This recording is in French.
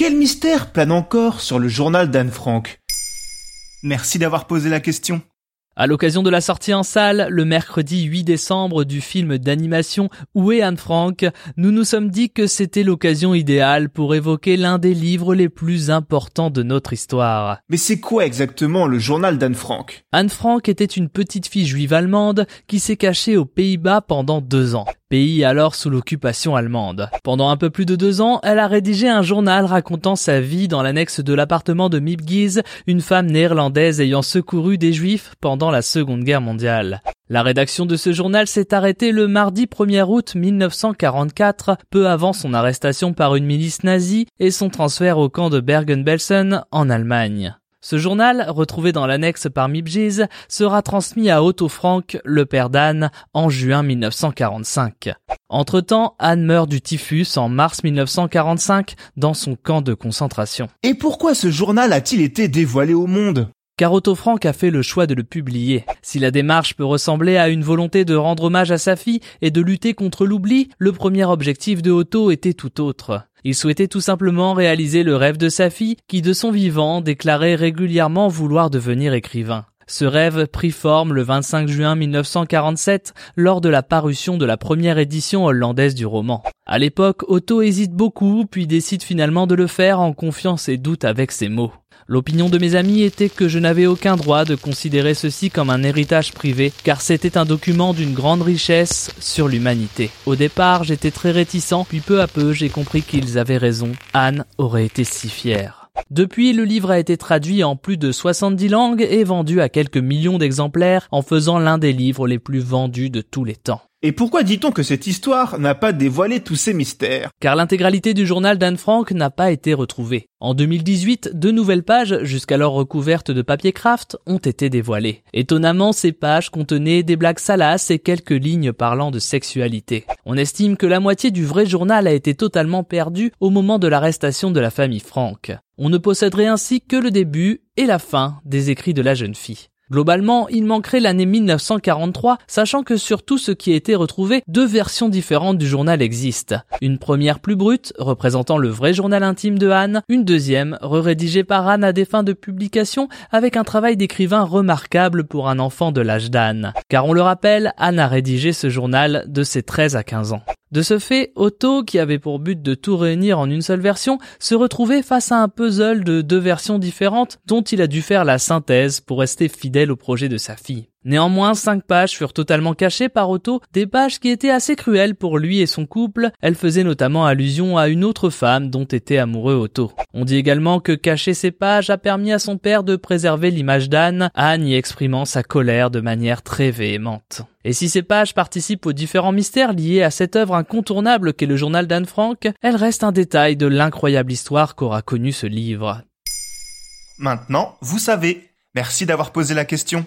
Quel mystère plane encore sur le journal d'Anne Frank? Merci d'avoir posé la question. À l'occasion de la sortie en salle, le mercredi 8 décembre du film d'animation Où est Anne Frank, nous nous sommes dit que c'était l'occasion idéale pour évoquer l'un des livres les plus importants de notre histoire. Mais c'est quoi exactement le journal d'Anne Frank? Anne Frank était une petite fille juive allemande qui s'est cachée aux Pays-Bas pendant deux ans pays alors sous l'occupation allemande. Pendant un peu plus de deux ans, elle a rédigé un journal racontant sa vie dans l'annexe de l'appartement de Mipgiz, une femme néerlandaise ayant secouru des juifs pendant la seconde guerre mondiale. La rédaction de ce journal s'est arrêtée le mardi 1er août 1944, peu avant son arrestation par une milice nazie et son transfert au camp de Bergen-Belsen en Allemagne. Ce journal, retrouvé dans l'annexe par Mibgiz, sera transmis à Otto Frank, le père d'Anne, en juin 1945. Entre-temps, Anne meurt du typhus en mars 1945 dans son camp de concentration. Et pourquoi ce journal a-t-il été dévoilé au monde? Car Otto Frank a fait le choix de le publier. Si la démarche peut ressembler à une volonté de rendre hommage à sa fille et de lutter contre l'oubli, le premier objectif de Otto était tout autre. Il souhaitait tout simplement réaliser le rêve de sa fille qui de son vivant déclarait régulièrement vouloir devenir écrivain. Ce rêve prit forme le 25 juin 1947 lors de la parution de la première édition hollandaise du roman. À l'époque, Otto hésite beaucoup puis décide finalement de le faire en confiant ses doutes avec ses mots. L'opinion de mes amis était que je n'avais aucun droit de considérer ceci comme un héritage privé, car c'était un document d'une grande richesse sur l'humanité. Au départ, j'étais très réticent, puis peu à peu, j'ai compris qu'ils avaient raison. Anne aurait été si fière. Depuis, le livre a été traduit en plus de 70 langues et vendu à quelques millions d'exemplaires en faisant l'un des livres les plus vendus de tous les temps. Et pourquoi dit-on que cette histoire n'a pas dévoilé tous ces mystères? Car l'intégralité du journal d'Anne Frank n'a pas été retrouvée. En 2018, deux nouvelles pages, jusqu'alors recouvertes de papier craft, ont été dévoilées. Étonnamment, ces pages contenaient des blagues salaces et quelques lignes parlant de sexualité. On estime que la moitié du vrai journal a été totalement perdue au moment de l'arrestation de la famille Frank. On ne posséderait ainsi que le début et la fin des écrits de la jeune fille. Globalement, il manquerait l'année 1943, sachant que sur tout ce qui a été retrouvé, deux versions différentes du journal existent. Une première plus brute, représentant le vrai journal intime de Anne, une deuxième, rédigée par Anne à des fins de publication, avec un travail d'écrivain remarquable pour un enfant de l'âge d'Anne. Car on le rappelle, Anne a rédigé ce journal de ses 13 à 15 ans. De ce fait, Otto, qui avait pour but de tout réunir en une seule version, se retrouvait face à un puzzle de deux versions différentes dont il a dû faire la synthèse pour rester fidèle au projet de sa fille. Néanmoins, cinq pages furent totalement cachées par Otto, des pages qui étaient assez cruelles pour lui et son couple. Elles faisaient notamment allusion à une autre femme dont était amoureux Otto. On dit également que cacher ces pages a permis à son père de préserver l'image d'Anne, Anne y exprimant sa colère de manière très véhémente. Et si ces pages participent aux différents mystères liés à cette œuvre incontournable qu'est le journal d'Anne Frank, elles restent un détail de l'incroyable histoire qu'aura connu ce livre. Maintenant, vous savez. Merci d'avoir posé la question.